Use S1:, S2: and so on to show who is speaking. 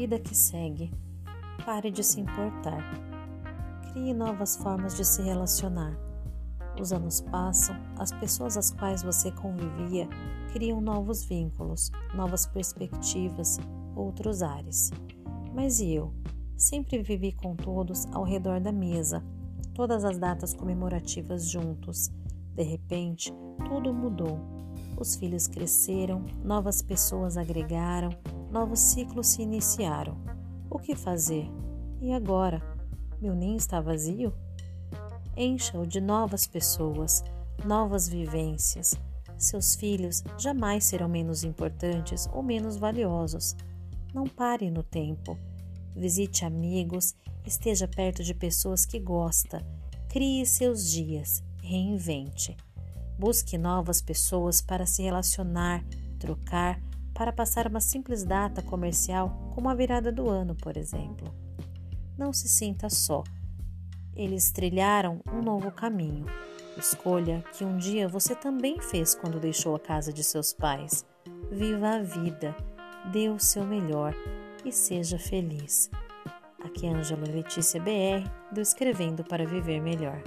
S1: Vida que segue. Pare de se importar. Crie novas formas de se relacionar. Os anos passam, as pessoas às quais você convivia criam novos vínculos, novas perspectivas, outros ares. Mas e eu? Sempre vivi com todos ao redor da mesa, todas as datas comemorativas juntos. De repente, tudo mudou. Os filhos cresceram, novas pessoas agregaram, novos ciclos se iniciaram. O que fazer? E agora? Meu ninho está vazio? Encha-o de novas pessoas, novas vivências. Seus filhos jamais serão menos importantes ou menos valiosos. Não pare no tempo. Visite amigos, esteja perto de pessoas que gosta, crie seus dias, reinvente. Busque novas pessoas para se relacionar, trocar, para passar uma simples data comercial, como a virada do ano, por exemplo. Não se sinta só. Eles trilharam um novo caminho. Escolha que um dia você também fez quando deixou a casa de seus pais. Viva a vida, dê o seu melhor e seja feliz. Aqui é Ângela Letícia BR, do Escrevendo para Viver Melhor.